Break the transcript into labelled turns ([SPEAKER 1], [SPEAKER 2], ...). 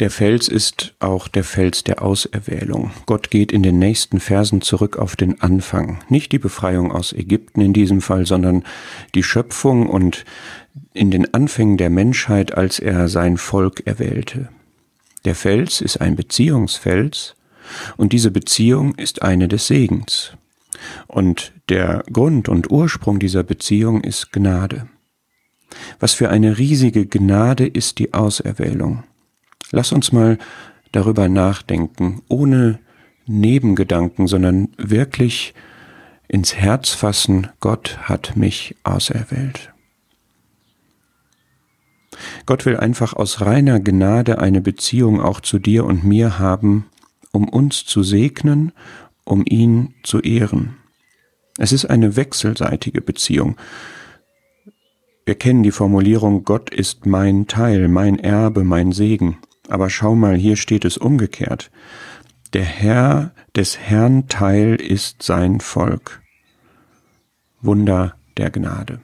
[SPEAKER 1] Der Fels ist auch der Fels der Auserwählung. Gott geht in den nächsten Versen zurück auf den Anfang. Nicht die Befreiung aus Ägypten in diesem Fall, sondern die Schöpfung und in den Anfängen der Menschheit, als er sein Volk erwählte. Der Fels ist ein Beziehungsfels und diese Beziehung ist eine des Segens. Und der Grund und Ursprung dieser Beziehung ist Gnade. Was für eine riesige Gnade ist die Auserwählung. Lass uns mal darüber nachdenken, ohne Nebengedanken, sondern wirklich ins Herz fassen, Gott hat mich auserwählt. Gott will einfach aus reiner Gnade eine Beziehung auch zu dir und mir haben, um uns zu segnen, um ihn zu ehren. Es ist eine wechselseitige Beziehung. Wir kennen die Formulierung Gott ist mein Teil, mein Erbe, mein Segen. Aber schau mal, hier steht es umgekehrt. Der Herr des Herrn Teil ist sein Volk. Wunder der Gnade.